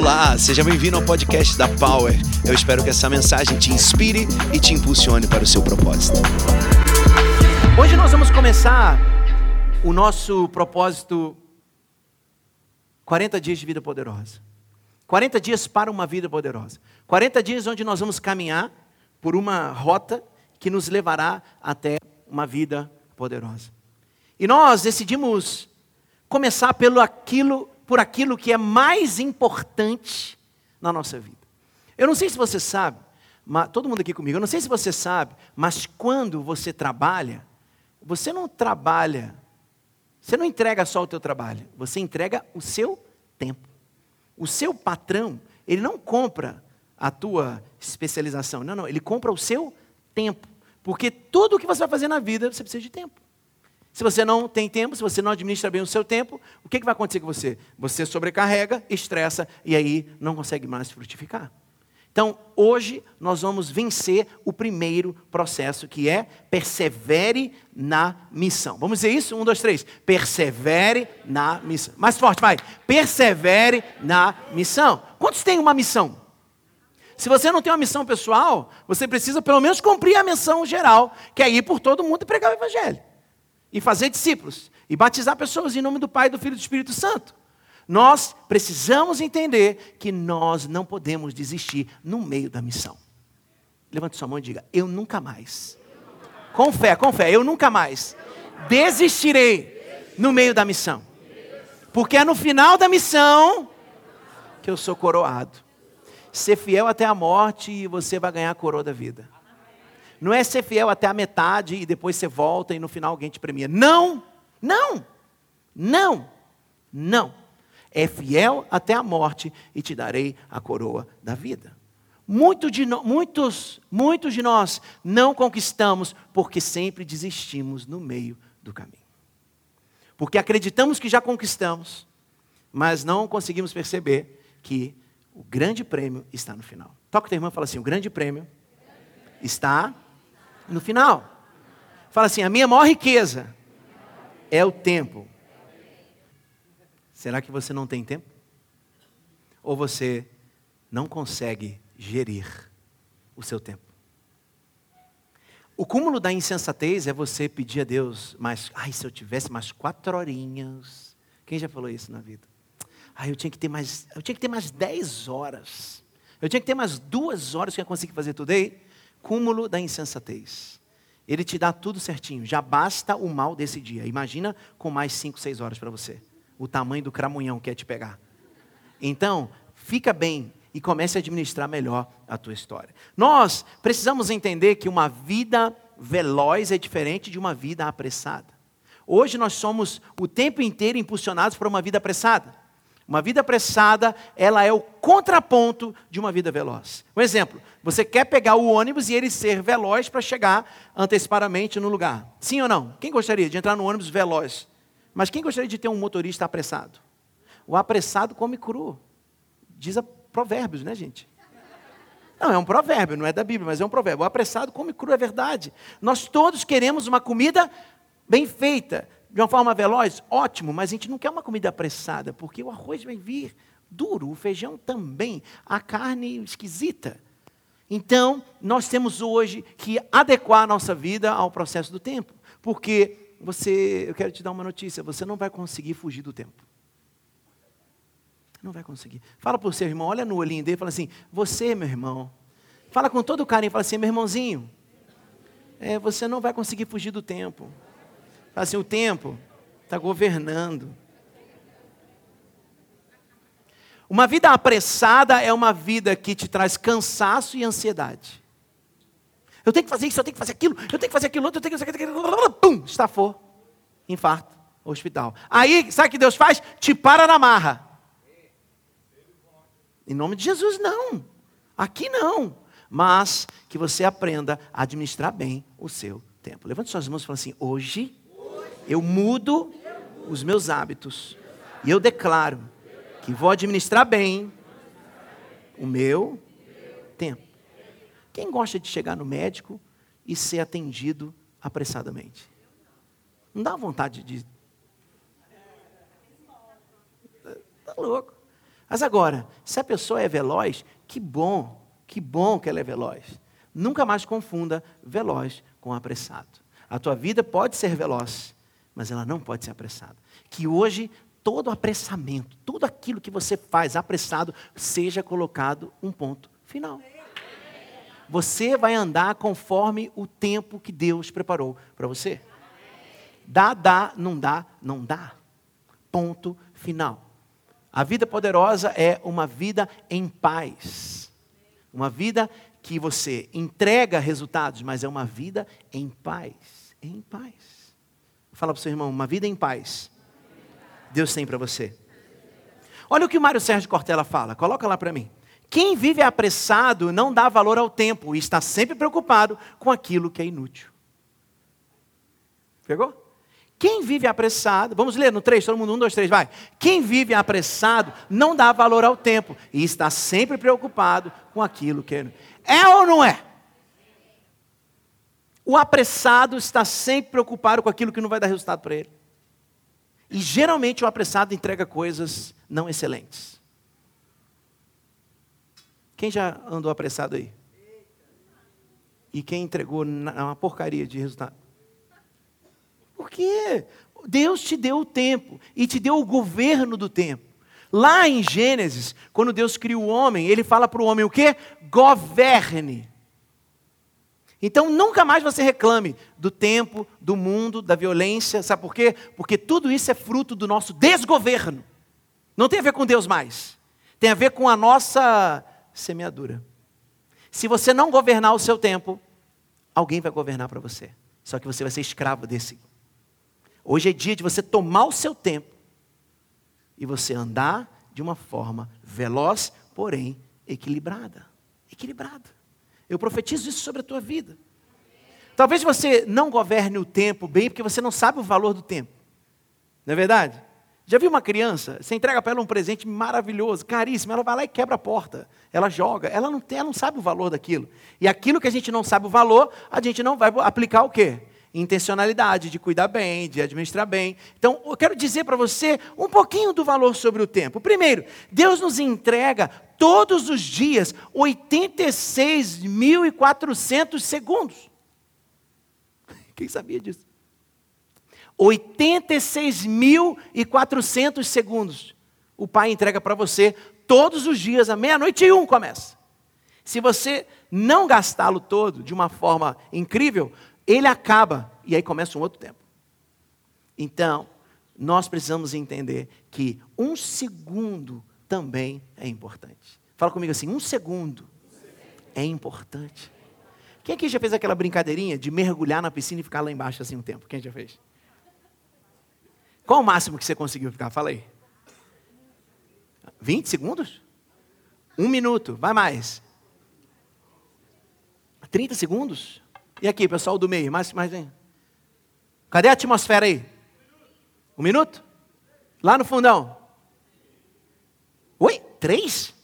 Olá, seja bem-vindo ao podcast da Power. Eu espero que essa mensagem te inspire e te impulsione para o seu propósito. Hoje nós vamos começar o nosso propósito 40 dias de vida poderosa. 40 dias para uma vida poderosa. 40 dias onde nós vamos caminhar por uma rota que nos levará até uma vida poderosa. E nós decidimos começar pelo aquilo, por aquilo que é mais importante na nossa vida. Eu não sei se você sabe, mas, todo mundo aqui comigo, eu não sei se você sabe, mas quando você trabalha, você não trabalha, você não entrega só o teu trabalho, você entrega o seu tempo. O seu patrão, ele não compra a tua especialização, não, não, ele compra o seu tempo. Porque tudo o que você vai fazer na vida, você precisa de tempo. Se você não tem tempo, se você não administra bem o seu tempo, o que, que vai acontecer com você? Você sobrecarrega, estressa e aí não consegue mais frutificar. Então, hoje nós vamos vencer o primeiro processo, que é persevere na missão. Vamos dizer isso? Um, dois, três. Persevere na missão. Mais forte, vai. Persevere na missão. Quantos têm uma missão? Se você não tem uma missão pessoal, você precisa pelo menos cumprir a missão geral, que é ir por todo mundo e pregar o Evangelho. E fazer discípulos. E batizar pessoas em nome do Pai, do Filho e do Espírito Santo. Nós precisamos entender que nós não podemos desistir no meio da missão. Levante sua mão e diga: Eu nunca mais. Com fé, com fé, eu nunca mais desistirei no meio da missão. Porque é no final da missão que eu sou coroado ser fiel até a morte e você vai ganhar a coroa da vida. Não é ser fiel até a metade e depois você volta e no final alguém te premia. Não, não, não, não. É fiel até a morte e te darei a coroa da vida. Muito de no, muitos, muitos de nós não conquistamos porque sempre desistimos no meio do caminho. Porque acreditamos que já conquistamos, mas não conseguimos perceber que o grande prêmio está no final. Toca o teu irmão e fala assim: o grande prêmio está no final. Fala assim: a minha maior riqueza é o tempo. Será que você não tem tempo? Ou você não consegue gerir o seu tempo? O cúmulo da insensatez é você pedir a Deus mais, ai, se eu tivesse mais quatro horinhas. Quem já falou isso na vida? Ah, eu tinha que ter mais, eu tinha que ter mais 10 horas. Eu tinha que ter mais duas horas que eu ia conseguir fazer tudo aí. Cúmulo da insensatez. Ele te dá tudo certinho. Já basta o mal desse dia. Imagina com mais 5, 6 horas para você. O tamanho do cramunhão que é te pegar. Então, fica bem e comece a administrar melhor a tua história. Nós precisamos entender que uma vida veloz é diferente de uma vida apressada. Hoje nós somos o tempo inteiro impulsionados por uma vida apressada. Uma vida apressada, ela é o contraponto de uma vida veloz. Um exemplo, você quer pegar o ônibus e ele ser veloz para chegar antecipadamente no lugar. Sim ou não? Quem gostaria de entrar no ônibus veloz? Mas quem gostaria de ter um motorista apressado? O apressado come cru. Diz a provérbios, né, gente? Não, é um provérbio, não é da Bíblia, mas é um provérbio. O apressado come cru, é verdade. Nós todos queremos uma comida bem feita, de uma forma veloz, ótimo, mas a gente não quer uma comida apressada, porque o arroz vai vir duro, o feijão também, a carne esquisita. Então, nós temos hoje que adequar a nossa vida ao processo do tempo, porque você, eu quero te dar uma notícia, você não vai conseguir fugir do tempo. Não vai conseguir. Fala para o seu irmão, olha no olhinho dele e fala assim: Você, meu irmão. Fala com todo carinho, fala assim: Meu irmãozinho, é, você não vai conseguir fugir do tempo. Assim, o tempo está governando. Uma vida apressada é uma vida que te traz cansaço e ansiedade. Eu tenho que fazer isso, eu tenho que fazer aquilo, eu tenho que fazer aquilo outro, eu tenho que fazer aquilo. Pum, estafou. Infarto, hospital. Aí, sabe o que Deus faz? Te para na marra. Em nome de Jesus, não. Aqui não. Mas que você aprenda a administrar bem o seu tempo. Levante suas mãos e fala assim: hoje eu mudo os meus hábitos e eu declaro que vou administrar bem o meu tempo. Quem gosta de chegar no médico e ser atendido apressadamente? Não dá vontade de. Tá louco. Mas agora, se a pessoa é veloz, que bom, que bom que ela é veloz. Nunca mais confunda veloz com apressado. A tua vida pode ser veloz, mas ela não pode ser apressada. Que hoje todo apressamento, tudo aquilo que você faz apressado, seja colocado um ponto final. Você vai andar conforme o tempo que Deus preparou para você. Dá, dá, não dá, não dá. Ponto final. A vida poderosa é uma vida em paz. Uma vida que você entrega resultados, mas é uma vida em paz. Em paz. Fala para o seu irmão, uma vida em paz. Deus tem para você. Olha o que o Mário Sérgio Cortella fala, coloca lá para mim. Quem vive apressado não dá valor ao tempo e está sempre preocupado com aquilo que é inútil. Pegou? Quem vive apressado, vamos ler no 3, todo mundo, 1, 2, 3, vai. Quem vive apressado não dá valor ao tempo e está sempre preocupado com aquilo que é. É ou não é? O apressado está sempre preocupado com aquilo que não vai dar resultado para ele. E geralmente o apressado entrega coisas não excelentes. Quem já andou apressado aí? E quem entregou uma porcaria de resultado? Por quê? Deus te deu o tempo e te deu o governo do tempo. Lá em Gênesis, quando Deus cria o homem, ele fala para o homem o quê? Governe. Então nunca mais você reclame do tempo, do mundo, da violência, sabe por quê? Porque tudo isso é fruto do nosso desgoverno. Não tem a ver com Deus mais. Tem a ver com a nossa semeadura. Se você não governar o seu tempo, alguém vai governar para você. Só que você vai ser escravo desse Hoje é dia de você tomar o seu tempo e você andar de uma forma veloz, porém equilibrada. Equilibrada. Eu profetizo isso sobre a tua vida. Talvez você não governe o tempo bem porque você não sabe o valor do tempo. Não é verdade? Já viu uma criança? Você entrega para ela um presente maravilhoso, caríssimo, ela vai lá e quebra a porta. Ela joga, ela não, tem, ela não sabe o valor daquilo. E aquilo que a gente não sabe o valor, a gente não vai aplicar o quê? intencionalidade, de cuidar bem, de administrar bem. Então, eu quero dizer para você um pouquinho do valor sobre o tempo. Primeiro, Deus nos entrega todos os dias 86.400 segundos. Quem sabia disso? 86.400 segundos. O Pai entrega para você todos os dias, à meia-noite e um começa. Se você não gastá-lo todo de uma forma incrível, ele acaba e aí começa um outro tempo. Então, nós precisamos entender que um segundo também é importante. Fala comigo assim: um segundo é importante. Quem aqui já fez aquela brincadeirinha de mergulhar na piscina e ficar lá embaixo assim um tempo? Quem já fez? Qual o máximo que você conseguiu ficar? Fala aí. 20 segundos? Um minuto, vai mais. 30 segundos? E aqui, pessoal do meio, mais, mais vem. Cadê a atmosfera aí? Um minuto? Lá no fundão. Oi? Três?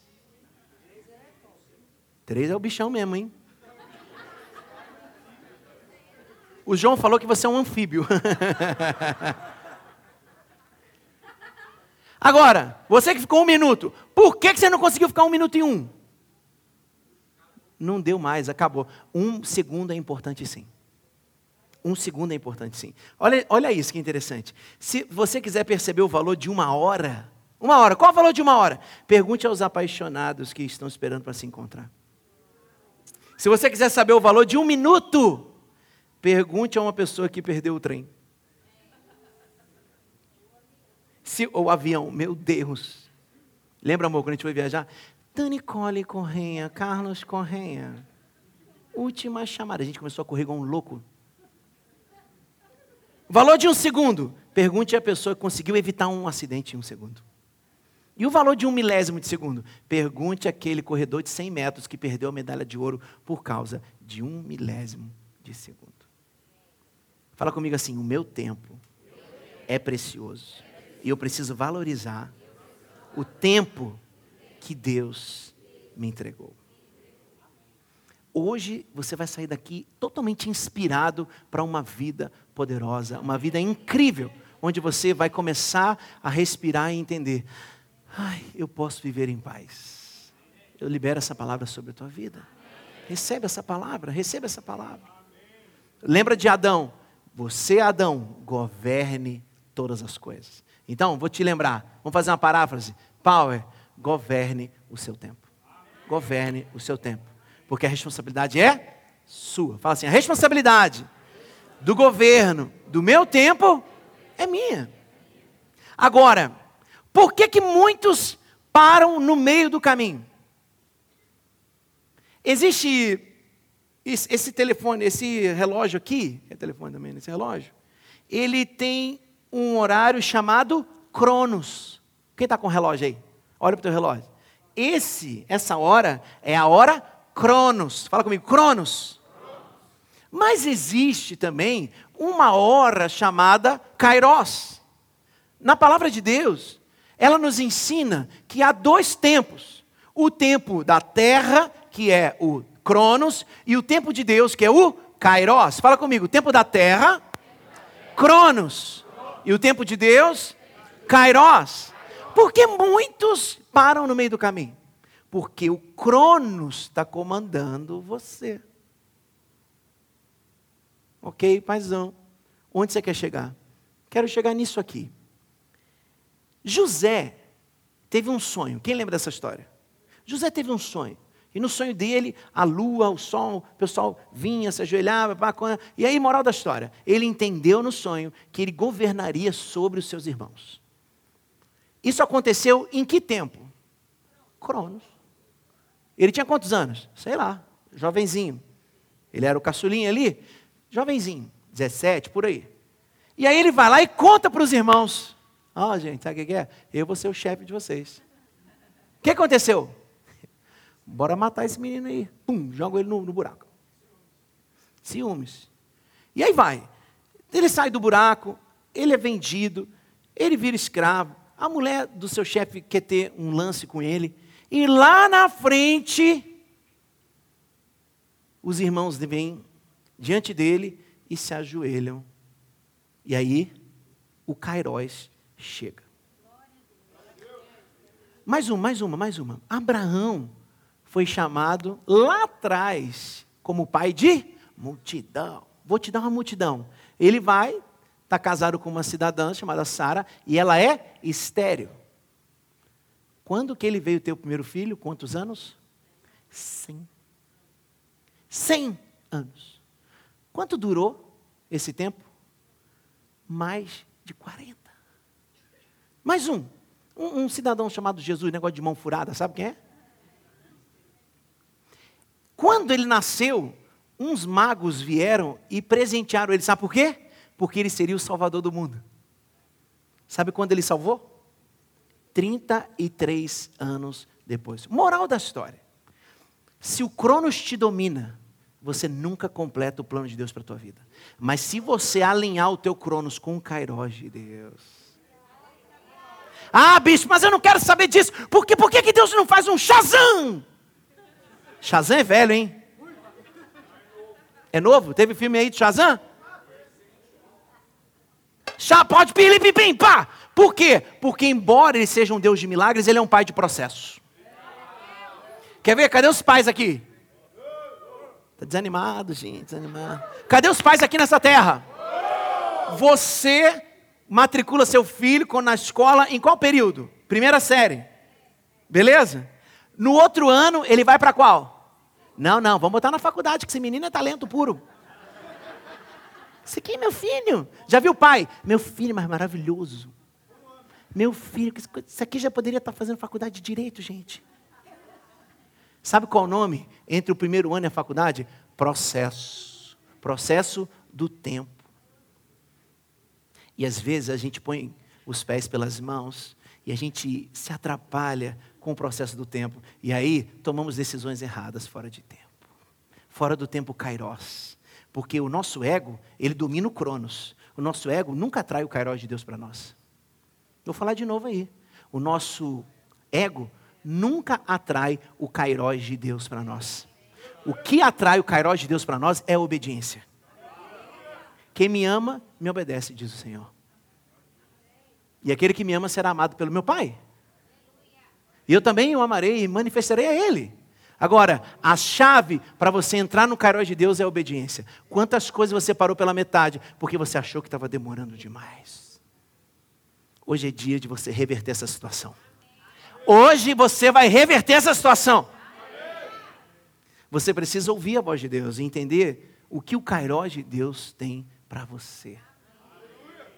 Três é o bichão mesmo, hein? O João falou que você é um anfíbio. Agora, você que ficou um minuto, por que você não conseguiu ficar um minuto e um? Não deu mais, acabou. Um segundo é importante sim. Um segundo é importante sim. Olha, olha isso que interessante. Se você quiser perceber o valor de uma hora, uma hora, qual o valor de uma hora? Pergunte aos apaixonados que estão esperando para se encontrar. Se você quiser saber o valor de um minuto, pergunte a uma pessoa que perdeu o trem. Se, o avião, meu Deus. Lembra, amor, quando a gente foi viajar? Dani Cole Correnha, Carlos Correnha. Última chamada. A gente começou a correr igual um louco. Valor de um segundo. Pergunte à pessoa que conseguiu evitar um acidente em um segundo. E o valor de um milésimo de segundo? Pergunte àquele corredor de 100 metros que perdeu a medalha de ouro por causa de um milésimo de segundo. Fala comigo assim: o meu tempo é precioso. E eu preciso valorizar o tempo que Deus me entregou. Hoje você vai sair daqui totalmente inspirado para uma vida poderosa, uma vida incrível, onde você vai começar a respirar e entender: ai, eu posso viver em paz. Eu libero essa palavra sobre a tua vida. Recebe essa palavra, receba essa palavra. Lembra de Adão? Você, Adão, governe todas as coisas. Então, vou te lembrar, vamos fazer uma paráfrase. Power, governe o seu tempo. Governe o seu tempo. Porque a responsabilidade é sua. Fala assim: a responsabilidade do governo do meu tempo é minha. Agora, por que que muitos param no meio do caminho? Existe esse telefone, esse relógio aqui, é telefone também nesse relógio, ele tem um horário chamado Cronos. Quem está com o relógio aí? Olha para o teu relógio. Esse, essa hora é a hora Cronos. Fala comigo, Cronos. Mas existe também uma hora chamada Kairos. Na palavra de Deus, ela nos ensina que há dois tempos: o tempo da terra, que é o Cronos, e o tempo de Deus, que é o Kairos. Fala comigo, o tempo da terra, Cronos, e o tempo de Deus, Kairos. Porque muitos param no meio do caminho? Porque o Cronos está comandando você. Ok, paizão. Onde você quer chegar? Quero chegar nisso aqui. José teve um sonho. Quem lembra dessa história? José teve um sonho. E no sonho dele, a lua, o sol, o pessoal vinha, se ajoelhava, e aí, moral da história, ele entendeu no sonho que ele governaria sobre os seus irmãos. Isso aconteceu em que tempo? Cronos. Ele tinha quantos anos? Sei lá, jovenzinho. Ele era o caçulinho ali, jovenzinho, 17, por aí. E aí ele vai lá e conta para os irmãos. Ó, oh, gente, sabe o que é? Eu vou ser o chefe de vocês. O que aconteceu? Bora matar esse menino aí. Pum, joga ele no, no buraco. Ciúmes. E aí vai. Ele sai do buraco, ele é vendido, ele vira escravo. A mulher do seu chefe quer ter um lance com ele. E lá na frente, os irmãos vêm diante dele e se ajoelham. E aí, o Cairóis chega. Mais uma, mais uma, mais uma. Abraão foi chamado lá atrás como pai de multidão. Vou te dar uma multidão. Ele vai, está casado com uma cidadã chamada Sara, e ela é estéreo. Quando que ele veio ter o primeiro filho? Quantos anos? Cem. Cem anos. Quanto durou esse tempo? Mais de 40. Mais um. Um, um cidadão chamado Jesus, negócio de mão furada, sabe quem é? Quando ele nasceu, uns magos vieram e presentearam ele. Sabe por quê? Porque ele seria o salvador do mundo. Sabe quando ele salvou? 33 anos depois. Moral da história: se o Cronos te domina, você nunca completa o plano de Deus para a tua vida. Mas se você alinhar o teu Cronos com o Kairos de Deus. Ah, bicho, mas eu não quero saber disso. Por, quê? Por que, que Deus não faz um Shazam? Shazam é velho, hein? É novo? Teve filme aí de Shazam? Chá, pode pim, pá. Por quê? Porque embora ele seja um Deus de milagres, ele é um pai de processo. Quer ver? Cadê os pais aqui? Está desanimado, gente, desanimado. Cadê os pais aqui nessa terra? Você matricula seu filho na escola em qual período? Primeira série. Beleza? No outro ano, ele vai para qual? Não, não, vamos botar na faculdade, que esse menino é talento puro. Esse aqui é meu filho. Já viu o pai? Meu filho, mas maravilhoso. Meu filho, isso aqui já poderia estar fazendo faculdade de direito, gente. Sabe qual o nome entre o primeiro ano e a faculdade? Processo. Processo do tempo. E às vezes a gente põe os pés pelas mãos e a gente se atrapalha com o processo do tempo. E aí tomamos decisões erradas fora de tempo. Fora do tempo kairos. Porque o nosso ego, ele domina o cronos. O nosso ego nunca atrai o kairos de Deus para nós. Vou falar de novo aí. O nosso ego nunca atrai o Kairos de Deus para nós. O que atrai o Kairos de Deus para nós é a obediência. Quem me ama, me obedece, diz o Senhor. E aquele que me ama será amado pelo meu Pai. E eu também o amarei e manifestarei a Ele. Agora, a chave para você entrar no Kairos de Deus é a obediência. Quantas coisas você parou pela metade porque você achou que estava demorando demais? Hoje é dia de você reverter essa situação. Hoje você vai reverter essa situação. Você precisa ouvir a voz de Deus e entender o que o Kairos de Deus tem para você.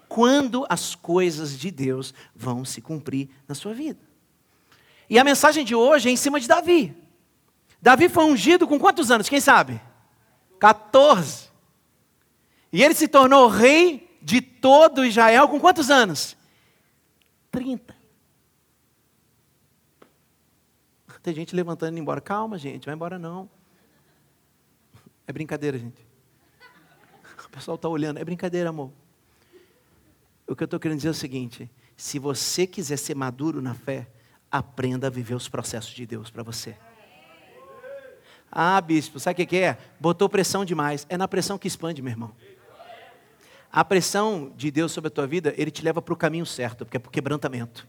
Quando as coisas de Deus vão se cumprir na sua vida. E a mensagem de hoje é em cima de Davi. Davi foi ungido com quantos anos? Quem sabe? 14. E ele se tornou rei de todo Israel com quantos anos? 30. Tem gente levantando e indo embora. Calma, gente, vai embora não. É brincadeira, gente. Pessoal está olhando. É brincadeira, amor. O que eu estou querendo dizer é o seguinte: se você quiser ser maduro na fé, aprenda a viver os processos de Deus para você. Ah, bispo, sabe o que é? Botou pressão demais. É na pressão que expande, meu irmão. A pressão de Deus sobre a tua vida, ele te leva para o caminho certo, porque é para o quebrantamento.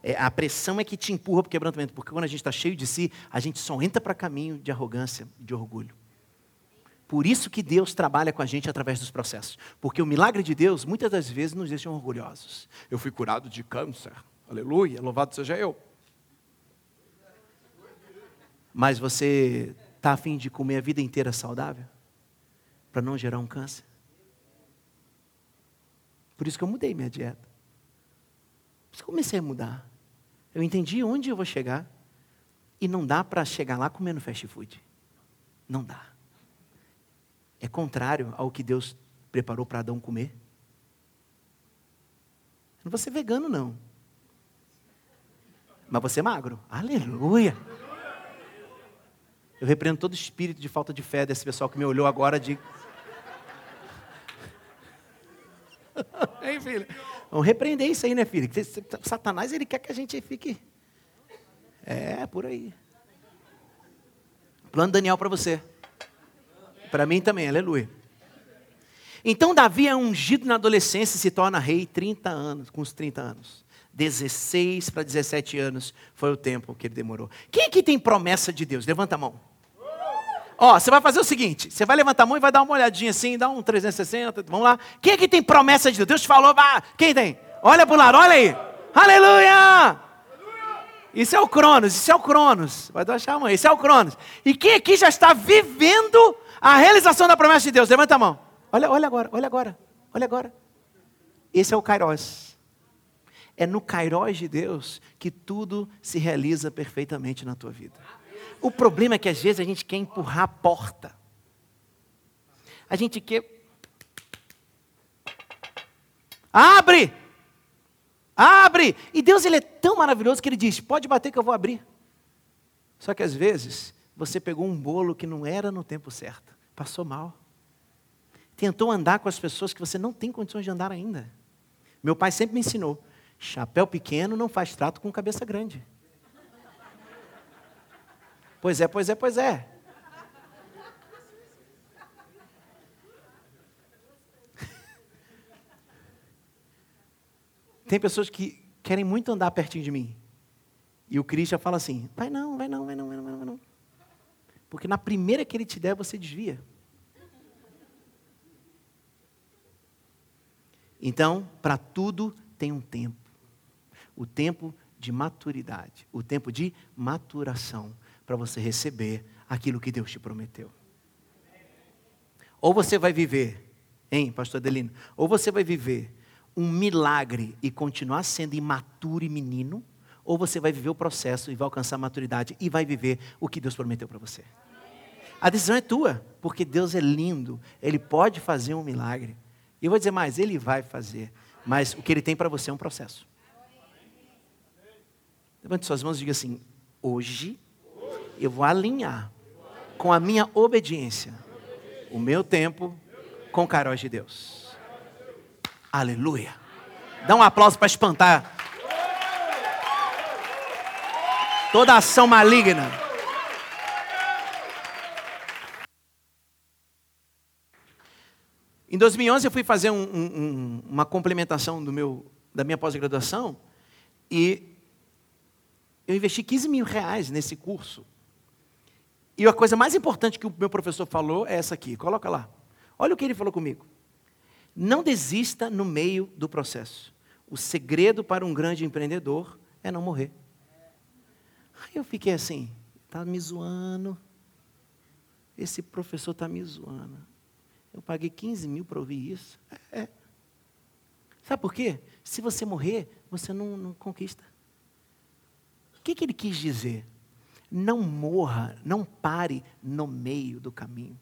É, a pressão é que te empurra para o quebrantamento, porque quando a gente está cheio de si, a gente só entra para caminho de arrogância, de orgulho. Por isso que Deus trabalha com a gente através dos processos. Porque o milagre de Deus, muitas das vezes, nos deixa orgulhosos. Eu fui curado de câncer. Aleluia, louvado seja eu. Mas você está afim de comer a vida inteira saudável? Para não gerar um câncer? Por isso que eu mudei minha dieta. Por isso que eu comecei a mudar. Eu entendi onde eu vou chegar. E não dá para chegar lá comendo fast food. Não dá. É contrário ao que Deus preparou para Adão comer. Não vou ser vegano, não. Mas você é magro. Aleluia. Eu repreendo todo espírito de falta de fé desse pessoal que me olhou agora de. hein, filho? Vamos repreender isso aí, né, filho? Satanás, ele quer que a gente fique. É, por aí. Plano Daniel para você. Para mim também, aleluia. Então Davi é ungido na adolescência e se torna rei 30 anos, com os 30 anos. 16 para 17 anos foi o tempo que ele demorou. Quem aqui tem promessa de Deus? Levanta a mão. Ó, você vai fazer o seguinte: você vai levantar a mão e vai dar uma olhadinha assim, dá um 360, vamos lá. Quem aqui tem promessa de Deus? Deus te falou, vá. Quem tem? Olha para o lado, olha aí. Aleluia! Isso é o Cronos, isso é o Cronos. Vai dar a mão, isso é o Cronos. E quem aqui já está vivendo a realização da promessa de Deus? Levanta a mão. Olha, olha agora, olha agora, olha agora. Esse é o Kairos. É no Kairos de Deus que tudo se realiza perfeitamente na tua vida. O problema é que às vezes a gente quer empurrar a porta. A gente quer. Abre! Abre! E Deus ele é tão maravilhoso que ele diz: pode bater que eu vou abrir. Só que às vezes você pegou um bolo que não era no tempo certo, passou mal. Tentou andar com as pessoas que você não tem condições de andar ainda. Meu pai sempre me ensinou: Chapéu pequeno não faz trato com cabeça grande. Pois é, pois é, pois é. Tem pessoas que querem muito andar pertinho de mim. E o Cristo já fala assim: vai não, vai não, vai não, vai não, vai não. Porque na primeira que ele te der, você desvia. Então, para tudo tem um tempo o tempo de maturidade, o tempo de maturação para você receber aquilo que Deus te prometeu. Ou você vai viver, hein, pastor Adelino? Ou você vai viver um milagre e continuar sendo imaturo e menino, ou você vai viver o processo e vai alcançar a maturidade e vai viver o que Deus prometeu para você. A decisão é tua, porque Deus é lindo, Ele pode fazer um milagre. E eu vou dizer mais, Ele vai fazer, mas o que Ele tem para você é um processo. Levante suas mãos e diga assim: hoje eu vou alinhar com a minha obediência o meu tempo com o caróis de Deus. Aleluia. Dá um aplauso para espantar toda ação maligna. Em 2011 eu fui fazer um, um, uma complementação do meu, da minha pós-graduação e Eu investi 15 mil reais nesse curso. E a coisa mais importante que o meu professor falou é essa aqui. Coloca lá. Olha o que ele falou comigo. Não desista no meio do processo. O segredo para um grande empreendedor é não morrer. Aí eu fiquei assim, tá me zoando. Esse professor está me zoando. Eu paguei 15 mil para ouvir isso. É, é. Sabe por quê? Se você morrer, você não, não conquista. O que, que ele quis dizer? Não morra, não pare no meio do caminho.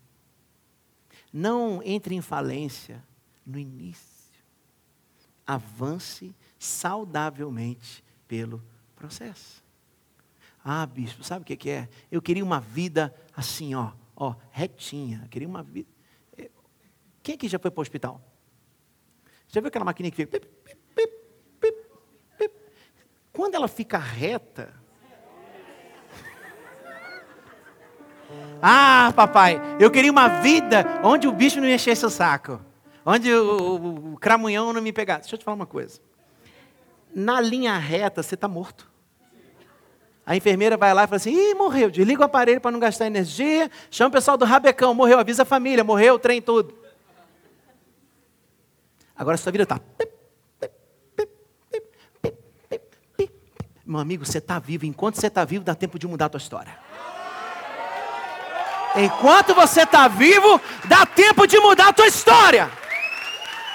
Não entre em falência no início. Avance saudavelmente pelo processo. Ah, bispo, sabe o que é? Eu queria uma vida assim, ó, ó, retinha. Eu queria uma vida. É, quem aqui já foi para o hospital? Já viu aquela maquininha que fica. Pip, pip, pip, Quando ela fica reta. Ah, papai, eu queria uma vida onde o bicho não enchesse o saco. Onde o, o, o cramunhão não me pegasse. Deixa eu te falar uma coisa. Na linha reta, você está morto. A enfermeira vai lá e fala assim: Ih, morreu. Desliga o aparelho para não gastar energia. Chama o pessoal do rabecão. Morreu. Avisa a família. Morreu. Trem tudo. Agora sua vida está. Meu amigo, você está vivo. Enquanto você está vivo, dá tempo de mudar a tua história. Enquanto você está vivo, dá tempo de mudar a tua história.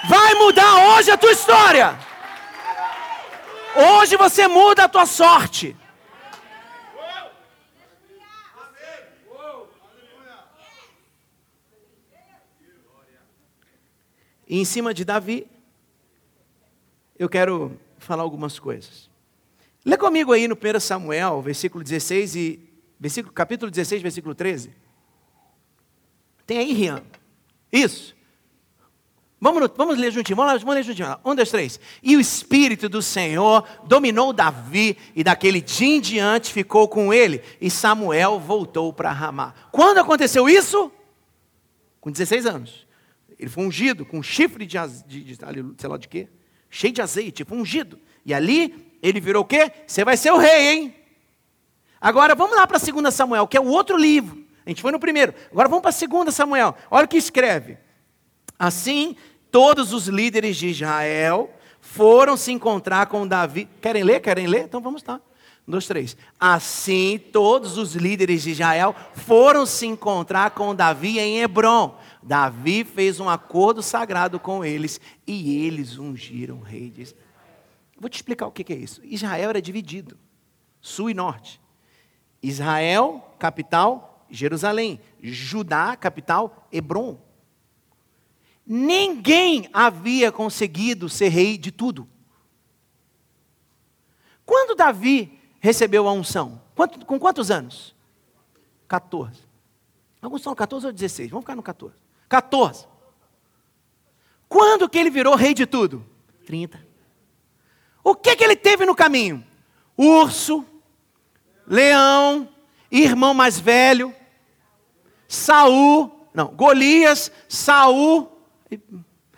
Vai mudar hoje a tua história. Hoje você muda a tua sorte. E em cima de Davi, eu quero falar algumas coisas. Lê comigo aí no 1 Samuel, versículo 16 e versículo, capítulo 16, versículo 13. Tem aí, Rian? Isso. Vamos, vamos ler juntinho, vamos, lá, vamos ler juntinho. Um, dois, três. E o Espírito do Senhor dominou Davi, e daquele dia em diante ficou com ele, e Samuel voltou para Ramá. Quando aconteceu isso? Com 16 anos. Ele foi ungido com chifre de, de, de sei lá de quê, cheio de azeite, foi ungido. E ali ele virou o quê? Você vai ser o rei, hein? Agora vamos lá para 2 Samuel, que é o outro livro. A gente foi no primeiro. Agora vamos para 2 Samuel. Olha o que escreve. Assim, todos os líderes de Israel foram se encontrar com Davi. Querem ler? Querem ler? Então vamos lá. Um, dois, três. Assim, todos os líderes de Israel foram se encontrar com Davi em Hebron. Davi fez um acordo sagrado com eles e eles ungiram o rei de Israel. Vou te explicar o que é isso. Israel era dividido, sul e norte. Israel, capital, Jerusalém. Judá, capital, Hebron. Ninguém havia conseguido ser rei de tudo. Quando Davi recebeu a unção? com quantos anos? 14. Alguns são 14 ou 16, vamos ficar no 14. 14. Quando que ele virou rei de tudo? 30. O que que ele teve no caminho? Urso, leão, irmão mais velho, Saul, não, Golias, Saul,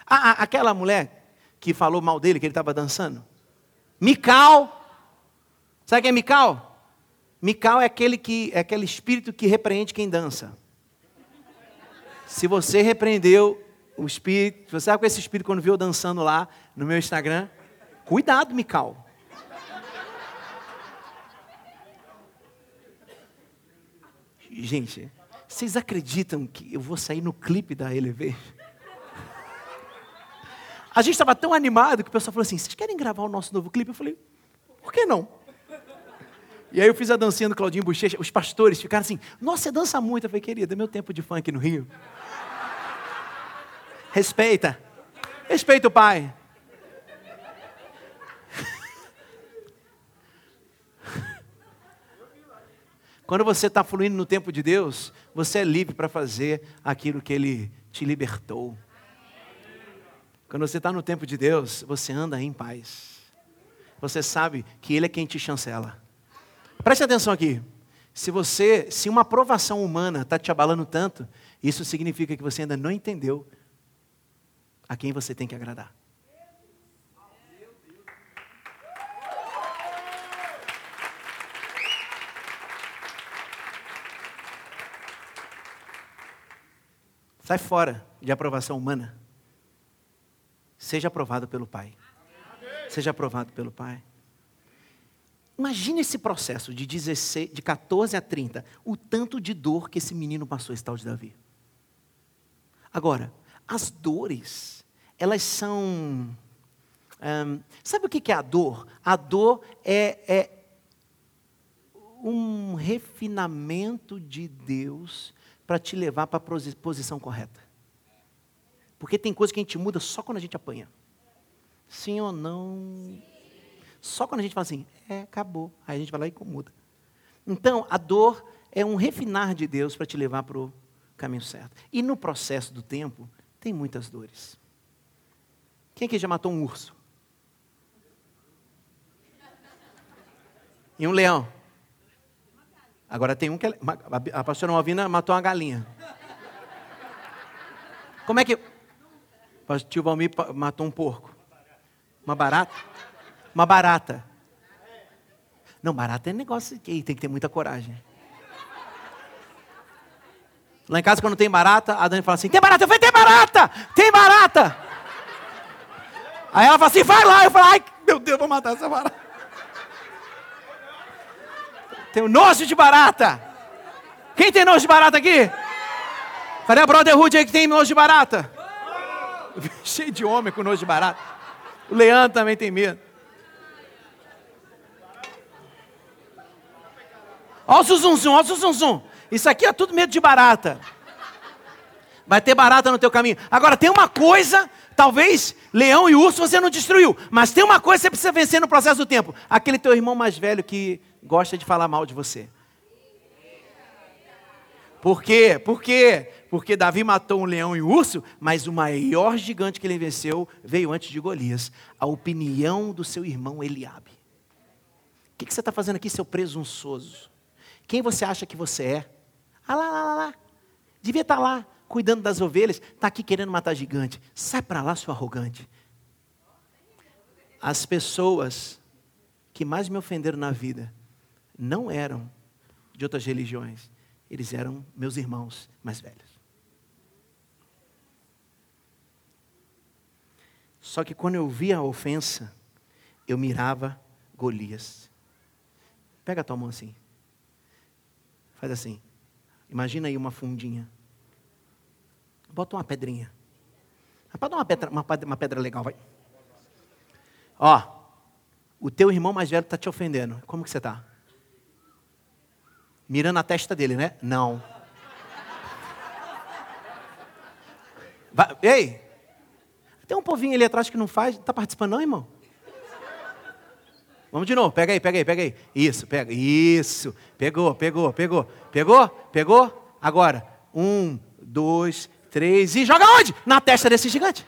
aquela mulher que falou mal dele, que ele estava dançando, Mical, sabe quem é Mical? Mical é aquele que é aquele espírito que repreende quem dança. Se você repreendeu o espírito, você sabe com esse espírito quando viu eu dançando lá no meu Instagram, cuidado, Mical. Gente, vocês acreditam que eu vou sair no clipe da Elevate? A gente estava tão animado que o pessoal falou assim: vocês querem gravar o nosso novo clipe? Eu falei, por que não? E aí eu fiz a dancinha do Claudinho Bochecha, os pastores ficaram assim, nossa, você dança muito. Eu falei, querida, é meu tempo de funk no Rio. Respeita. Respeita o pai. Quando você está fluindo no tempo de Deus, você é livre para fazer aquilo que Ele te libertou. Quando você está no tempo de Deus, você anda em paz. Você sabe que Ele é quem te chancela. Preste atenção aqui. Se você, se uma aprovação humana está te abalando tanto, isso significa que você ainda não entendeu a quem você tem que agradar. Sai fora de aprovação humana. Seja aprovado pelo Pai. Seja aprovado pelo Pai. Imagine esse processo de 16, de 14 a 30, o tanto de dor que esse menino passou, esse tal de Davi. Agora, as dores, elas são. Um, sabe o que é a dor? A dor é, é um refinamento de Deus para te levar para a posição correta. Porque tem coisa que a gente muda só quando a gente apanha. Sim ou não? Só quando a gente fala assim, é, acabou. Aí a gente vai lá e muda. Então, a dor é um refinar de Deus para te levar para o caminho certo. E no processo do tempo, tem muitas dores. Quem aqui já matou um urso? E um leão? Agora tem um que. É, a pastora Malvina matou uma galinha. Como é que. O tio Valmir matou um porco. Uma barata? Uma barata. Não, barata é negócio que tem que ter muita coragem. Lá em casa, quando tem barata, a Dani fala assim: tem barata? Eu falei: tem barata! Tem barata! Aí ela fala assim: vai lá! Eu falo: ai, meu Deus, vou matar essa barata. Tenho nojo de barata. Quem tem nojo de barata aqui? Cadê a Brotherhood aí que tem nojo de barata? Cheio de homem com nojo de barata. O Leandro também tem medo. Olha o zuzum, olha o zuzum. Isso aqui é tudo medo de barata. Vai ter barata no teu caminho. Agora tem uma coisa, talvez leão e urso você não destruiu, mas tem uma coisa que você precisa vencer no processo do tempo. Aquele teu irmão mais velho que gosta de falar mal de você. Por quê? Por quê? Porque Davi matou um leão e um urso, mas o maior gigante que ele venceu veio antes de Golias. A opinião do seu irmão Eliabe. O que você está fazendo aqui, seu presunçoso? Quem você acha que você é? Ah lá, lá, lá, lá. Devia estar tá lá, cuidando das ovelhas, está aqui querendo matar gigante. Sai para lá, seu arrogante. As pessoas que mais me ofenderam na vida não eram de outras religiões, eles eram meus irmãos mais velhos. Só que quando eu via a ofensa, eu mirava Golias. Pega a tua mão assim. Faz assim. Imagina aí uma fundinha. Bota uma pedrinha. Pode dar uma pedra, uma, uma pedra legal, vai. Ó, o teu irmão mais velho está te ofendendo. Como que você está? Mirando a testa dele, né? Não. Vai, ei, tem um povinho ali atrás que não faz. Está participando não, irmão? Vamos de novo, pega aí, pega aí, pega aí. Isso, pega. Isso. Pegou, pegou, pegou. Pegou? Pegou? Agora. Um, dois, três e joga onde? Na testa desse gigante.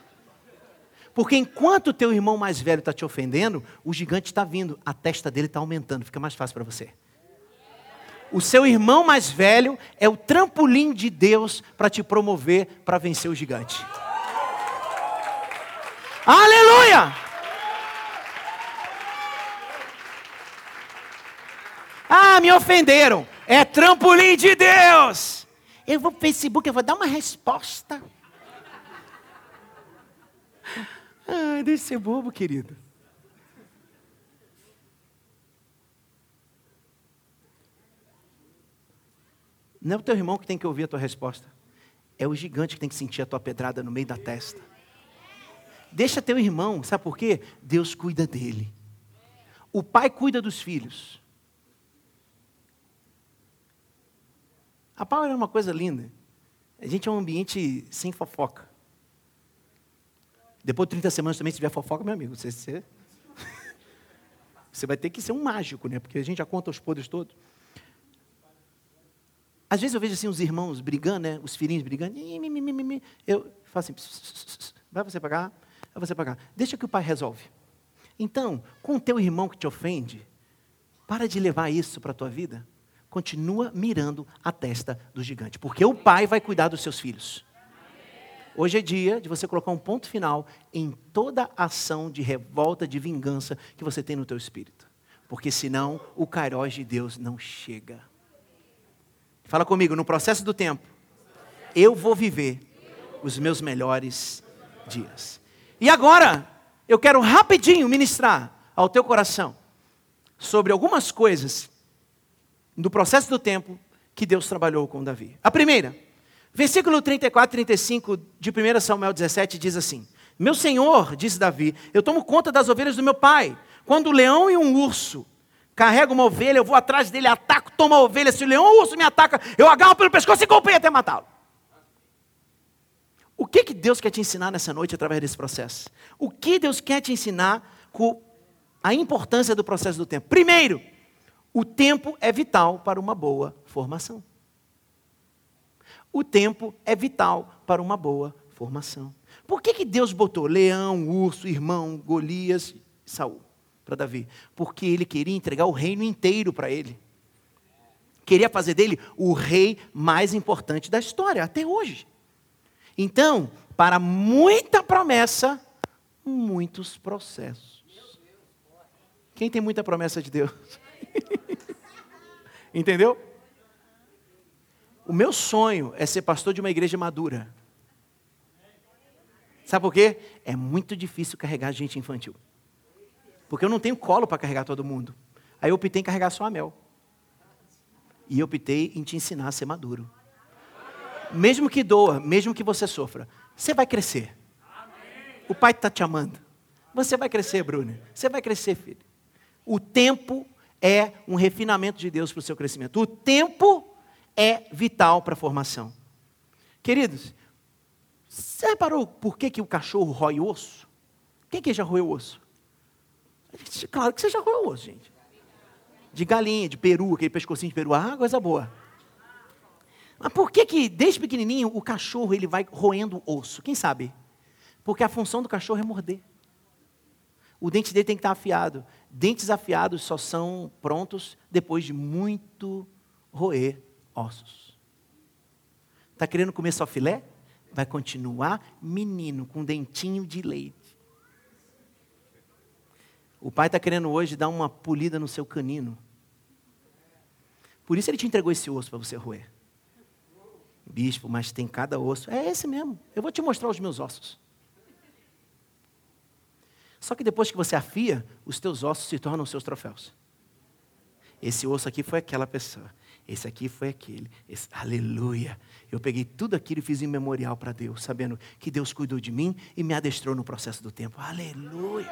Porque enquanto o teu irmão mais velho está te ofendendo, o gigante está vindo, a testa dele está aumentando, fica mais fácil para você. O seu irmão mais velho é o trampolim de Deus para te promover para vencer o gigante. Aleluia! Ah, me ofenderam. É trampolim de Deus. Eu vou para o Facebook, eu vou dar uma resposta. Ai, deixa de ser bobo, querido. Não é o teu irmão que tem que ouvir a tua resposta. É o gigante que tem que sentir a tua pedrada no meio da testa. Deixa teu irmão, sabe por quê? Deus cuida dele. O pai cuida dos filhos. A Power é uma coisa linda. A gente é um ambiente sem fofoca. Depois de 30 semanas também, se tiver fofoca, meu amigo, você, você, você vai ter que ser um mágico, né? Porque a gente já conta os podres todos. Às vezes eu vejo assim os irmãos brigando, né? Os filhinhos brigando. Eu falo assim, vai você pagar, vai você pagar. Deixa que o pai resolve. Então, com o teu irmão que te ofende, para de levar isso para a tua vida continua mirando a testa do gigante, porque o pai vai cuidar dos seus filhos. Hoje é dia de você colocar um ponto final em toda ação de revolta, de vingança que você tem no teu espírito. Porque senão o cairós de Deus não chega. Fala comigo, no processo do tempo, eu vou viver os meus melhores dias. E agora, eu quero rapidinho ministrar ao teu coração sobre algumas coisas do processo do tempo que Deus trabalhou com Davi. A primeira, versículo 34 e 35 de 1 Samuel 17 diz assim: Meu senhor, diz Davi, eu tomo conta das ovelhas do meu pai. Quando o leão e um urso carregam uma ovelha, eu vou atrás dele, ataco, tomo a ovelha. Se o leão ou o urso me ataca, eu agarro pelo pescoço e golpeio até matá-lo. O que, que Deus quer te ensinar nessa noite através desse processo? O que Deus quer te ensinar com a importância do processo do tempo? Primeiro, o tempo é vital para uma boa formação. O tempo é vital para uma boa formação. Por que, que Deus botou leão, urso, irmão, Golias, Saul para Davi? Porque ele queria entregar o reino inteiro para ele. Queria fazer dele o rei mais importante da história, até hoje. Então, para muita promessa, muitos processos. Quem tem muita promessa de Deus? Entendeu? O meu sonho é ser pastor de uma igreja madura. Sabe por quê? É muito difícil carregar gente infantil. Porque eu não tenho colo para carregar todo mundo. Aí eu optei em carregar só a Mel. E eu optei em te ensinar a ser maduro mesmo que doa, mesmo que você sofra, você vai crescer. O Pai está te amando. Você vai crescer, Bruno. Você vai crescer, filho. O tempo é um refinamento de Deus para o seu crescimento. O tempo é vital para a formação. Queridos, você reparou por que, que o cachorro rói osso? Quem que já roeu osso? Claro que você já roeu osso, gente. De galinha, de peru, aquele pescocinho de peru. Ah, coisa boa. Mas por que que desde pequenininho o cachorro ele vai roendo osso? Quem sabe? Porque a função do cachorro é morder. O dente dele tem que estar afiado. Dentes afiados só são prontos depois de muito roer ossos. Está querendo comer só filé? Vai continuar menino com dentinho de leite. O pai está querendo hoje dar uma polida no seu canino. Por isso ele te entregou esse osso para você roer bispo, mas tem cada osso. É esse mesmo. Eu vou te mostrar os meus ossos. Só que depois que você afia, os teus ossos se tornam seus troféus. Esse osso aqui foi aquela pessoa. Esse aqui foi aquele. Esse, aleluia. Eu peguei tudo aquilo e fiz em memorial para Deus, sabendo que Deus cuidou de mim e me adestrou no processo do tempo. Aleluia.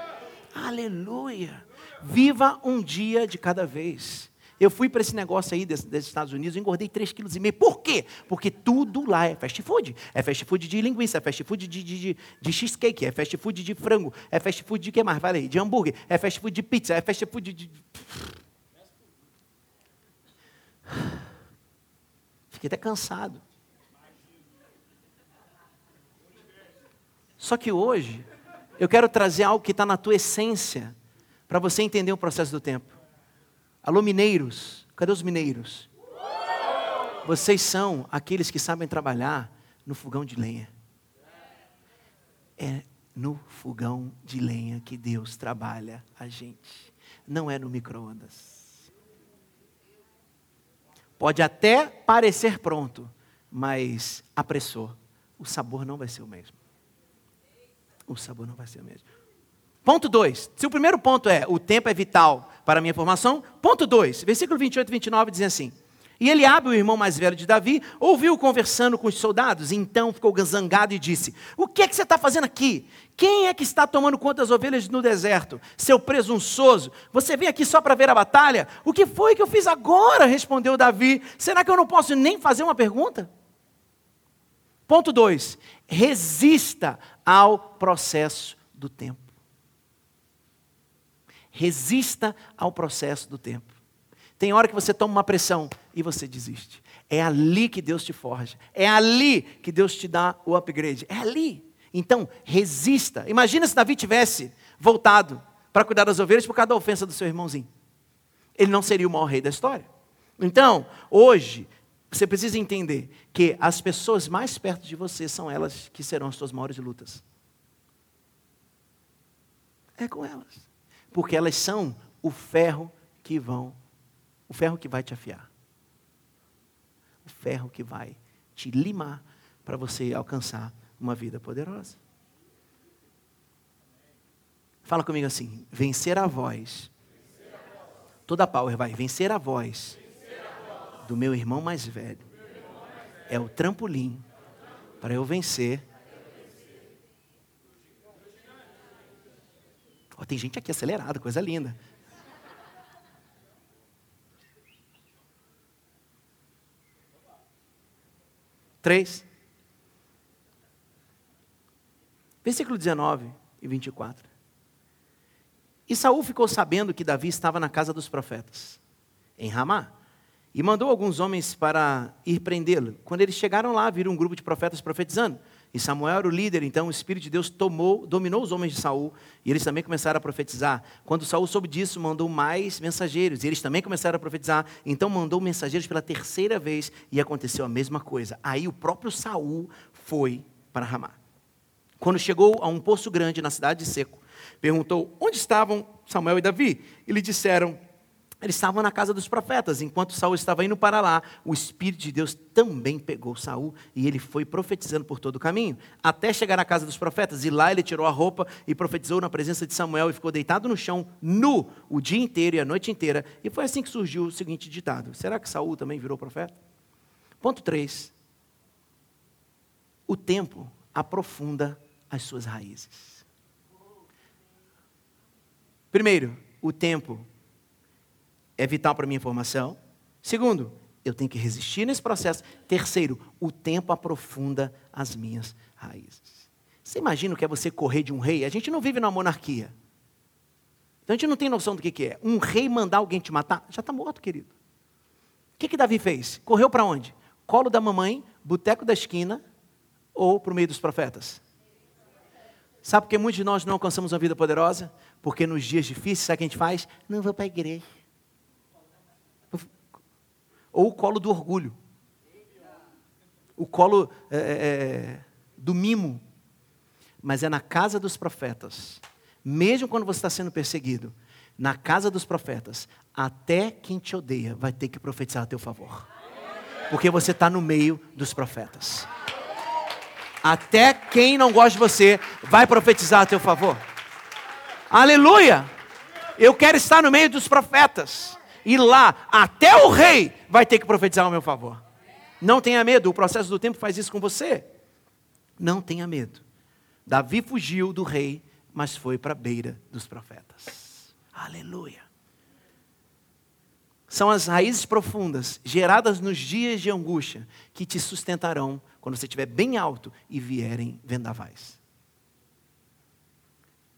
Aleluia. Viva um dia de cada vez. Eu fui para esse negócio aí dos, Estados Unidos, engordei 3,5 kg. Por quê? Porque tudo lá é fast food. É fast food de linguiça, é fast food de, de, de, de cheesecake, é fast food de frango, é fast food de que mais? Vale aí, de hambúrguer, é fast food de pizza, é fast food de... Fiquei até cansado. Só que hoje, eu quero trazer algo que está na tua essência, para você entender o processo do tempo. Alô, mineiros, cadê os mineiros? Vocês são aqueles que sabem trabalhar no fogão de lenha. É no fogão de lenha que Deus trabalha a gente, não é no micro-ondas. Pode até parecer pronto, mas apressou. O sabor não vai ser o mesmo. O sabor não vai ser o mesmo. Ponto 2. Se o primeiro ponto é o tempo é vital para a minha formação, ponto 2, versículo 28 e 29 diz assim: E Eliabe, o irmão mais velho de Davi, ouviu conversando com os soldados, e então ficou zangado e disse: O que é que você está fazendo aqui? Quem é que está tomando conta das ovelhas no deserto? Seu presunçoso, você vem aqui só para ver a batalha? O que foi que eu fiz agora? respondeu Davi. Será que eu não posso nem fazer uma pergunta? Ponto 2: resista ao processo do tempo. Resista ao processo do tempo. Tem hora que você toma uma pressão e você desiste. É ali que Deus te forja. É ali que Deus te dá o upgrade. É ali. Então, resista. Imagina se Davi tivesse voltado para cuidar das ovelhas por causa da ofensa do seu irmãozinho. Ele não seria o maior rei da história. Então, hoje, você precisa entender que as pessoas mais perto de você são elas que serão as suas maiores lutas. É com elas porque elas são o ferro que vão, o ferro que vai te afiar. O ferro que vai te limar para você alcançar uma vida poderosa. Fala comigo assim: vencer a voz. Toda a power vai. Vencer a voz do meu irmão mais velho é o trampolim para eu vencer. Oh, tem gente aqui acelerada, coisa linda. Três. Versículo 19 e 24. E Saul ficou sabendo que Davi estava na casa dos profetas, em Ramá, e mandou alguns homens para ir prendê-lo. Quando eles chegaram lá, viram um grupo de profetas profetizando. E Samuel era o líder, então o Espírito de Deus tomou, dominou os homens de Saul, e eles também começaram a profetizar. Quando Saul soube disso, mandou mais mensageiros, e eles também começaram a profetizar. Então mandou mensageiros pela terceira vez, e aconteceu a mesma coisa. Aí o próprio Saul foi para Ramá. Quando chegou a um poço grande na cidade de Seco, perguntou: Onde estavam Samuel e Davi? E lhe disseram: eles estavam na casa dos profetas. Enquanto Saul estava indo para lá, o Espírito de Deus também pegou Saul e ele foi profetizando por todo o caminho, até chegar na casa dos profetas. E lá ele tirou a roupa e profetizou na presença de Samuel e ficou deitado no chão, nu, o dia inteiro e a noite inteira. E foi assim que surgiu o seguinte ditado: Será que Saul também virou profeta? Ponto 3. O tempo aprofunda as suas raízes. Primeiro, o tempo é vital para a minha formação. Segundo, eu tenho que resistir nesse processo. Terceiro, o tempo aprofunda as minhas raízes. Você imagina o que é você correr de um rei? A gente não vive numa monarquia. Então a gente não tem noção do que, que é. Um rei mandar alguém te matar, já está morto, querido. O que, que Davi fez? Correu para onde? Colo da mamãe, boteco da esquina ou para o meio dos profetas? Sabe por que muitos de nós não alcançamos uma vida poderosa? Porque nos dias difíceis, sabe o que a gente faz? Não vou para a igreja. Ou o colo do orgulho. O colo é, é, é, do mimo. Mas é na casa dos profetas. Mesmo quando você está sendo perseguido, na casa dos profetas, até quem te odeia vai ter que profetizar a teu favor. Porque você está no meio dos profetas. Até quem não gosta de você vai profetizar a teu favor. Aleluia! Eu quero estar no meio dos profetas. E lá, até o rei vai ter que profetizar ao meu favor. Não tenha medo, o processo do tempo faz isso com você. Não tenha medo. Davi fugiu do rei, mas foi para a beira dos profetas. Aleluia. São as raízes profundas, geradas nos dias de angústia, que te sustentarão quando você estiver bem alto e vierem vendavais.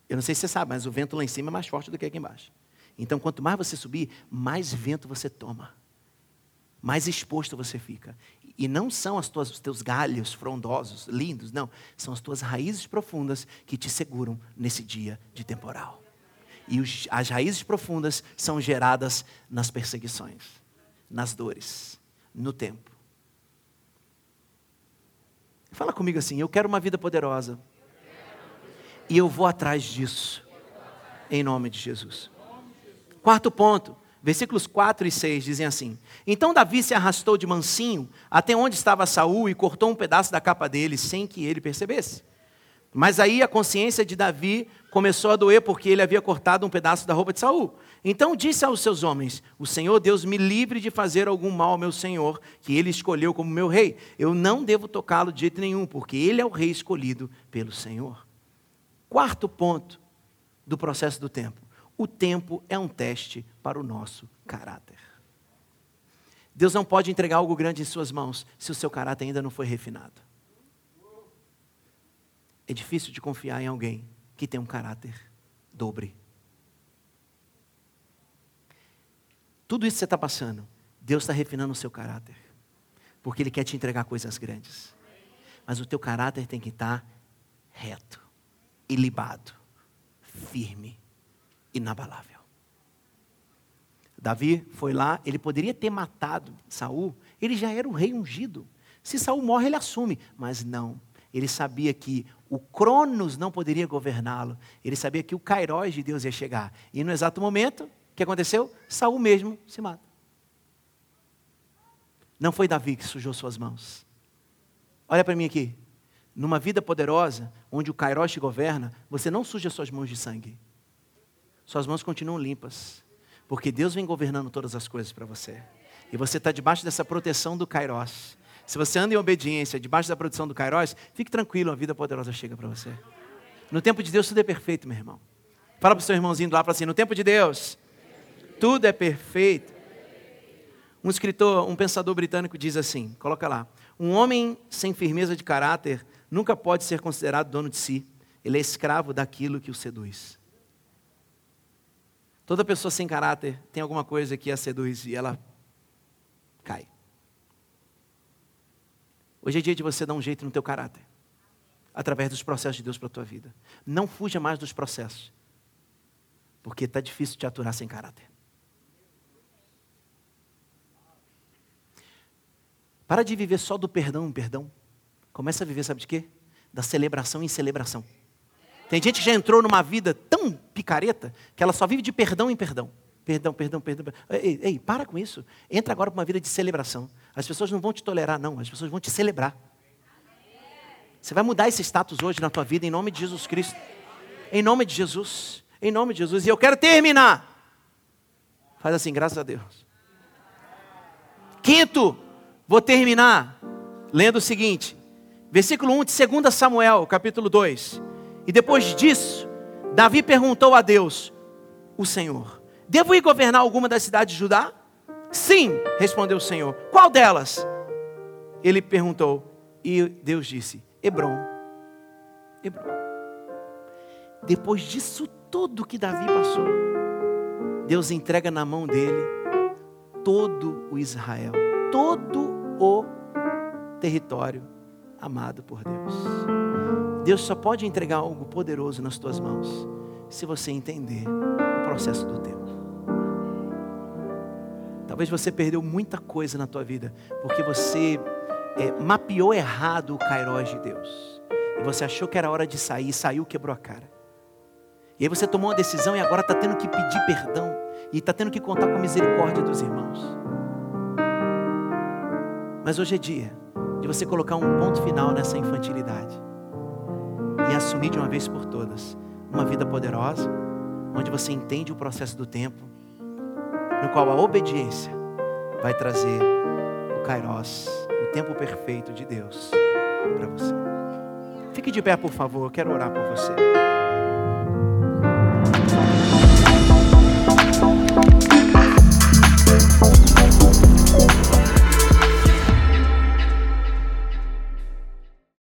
Eu não sei se você sabe, mas o vento lá em cima é mais forte do que aqui embaixo. Então, quanto mais você subir, mais vento você toma, mais exposto você fica. E não são as tuas, os teus galhos frondosos, lindos, não. São as tuas raízes profundas que te seguram nesse dia de temporal. E os, as raízes profundas são geradas nas perseguições, nas dores, no tempo. Fala comigo assim: eu quero uma vida poderosa. E eu vou atrás disso. Em nome de Jesus. Quarto ponto, versículos 4 e 6 dizem assim: Então Davi se arrastou de mansinho até onde estava Saul e cortou um pedaço da capa dele sem que ele percebesse. Mas aí a consciência de Davi começou a doer porque ele havia cortado um pedaço da roupa de Saul. Então disse aos seus homens: O Senhor Deus me livre de fazer algum mal ao meu senhor, que ele escolheu como meu rei. Eu não devo tocá-lo de jeito nenhum, porque ele é o rei escolhido pelo Senhor. Quarto ponto do processo do tempo o tempo é um teste para o nosso caráter. Deus não pode entregar algo grande em suas mãos se o seu caráter ainda não foi refinado. É difícil de confiar em alguém que tem um caráter dobre. Tudo isso que você está passando, Deus está refinando o seu caráter. Porque Ele quer te entregar coisas grandes. Mas o teu caráter tem que estar reto, ilibado, firme inabalável. Davi foi lá, ele poderia ter matado Saul, ele já era o rei ungido. Se Saul morre, ele assume, mas não. Ele sabia que o Cronos não poderia governá-lo. Ele sabia que o Kairos de Deus ia chegar. E no exato momento, o que aconteceu? Saul mesmo se mata. Não foi Davi que sujou suas mãos. Olha para mim aqui. numa vida poderosa, onde o Kairos te governa, você não suja suas mãos de sangue. Suas mãos continuam limpas. Porque Deus vem governando todas as coisas para você. E você está debaixo dessa proteção do Kairos. Se você anda em obediência, debaixo da proteção do Kairos, fique tranquilo, a vida poderosa chega para você. No tempo de Deus tudo é perfeito, meu irmão. Fala para o seu irmãozinho lá, para assim, no tempo de Deus, tudo é perfeito. Um escritor, um pensador britânico diz assim, coloca lá, um homem sem firmeza de caráter nunca pode ser considerado dono de si. Ele é escravo daquilo que o seduz. Toda pessoa sem caráter tem alguma coisa que a seduz e ela cai. Hoje é dia de você dar um jeito no teu caráter. Através dos processos de Deus para a tua vida. Não fuja mais dos processos. Porque está difícil te aturar sem caráter. Para de viver só do perdão em perdão. Começa a viver, sabe de quê? Da celebração em celebração. Tem gente que já entrou numa vida tão picareta que ela só vive de perdão em perdão. Perdão, perdão, perdão. Ei, ei, para com isso. Entra agora para uma vida de celebração. As pessoas não vão te tolerar, não. As pessoas vão te celebrar. Você vai mudar esse status hoje na tua vida em nome de Jesus Cristo. Em nome de Jesus. Em nome de Jesus. E eu quero terminar. Faz assim, graças a Deus. Quinto, vou terminar lendo o seguinte. Versículo 1 de 2 Samuel, capítulo 2. E depois disso, Davi perguntou a Deus, o Senhor: Devo ir governar alguma das cidades de Judá? Sim, respondeu o Senhor. Qual delas? Ele perguntou. E Deus disse: Hebron. Hebron. Depois disso tudo que Davi passou, Deus entrega na mão dele todo o Israel, todo o território amado por Deus. Deus só pode entregar algo poderoso nas tuas mãos se você entender o processo do tempo. Talvez você perdeu muita coisa na tua vida porque você é, mapeou errado o Kairos de Deus. E você achou que era hora de sair, saiu, quebrou a cara. E aí você tomou uma decisão e agora está tendo que pedir perdão. E está tendo que contar com a misericórdia dos irmãos. Mas hoje é dia de você colocar um ponto final nessa infantilidade e assumir de uma vez por todas uma vida poderosa, onde você entende o processo do tempo, no qual a obediência vai trazer o Kairos, o tempo perfeito de Deus para você. Fique de pé, por favor, eu quero orar por você.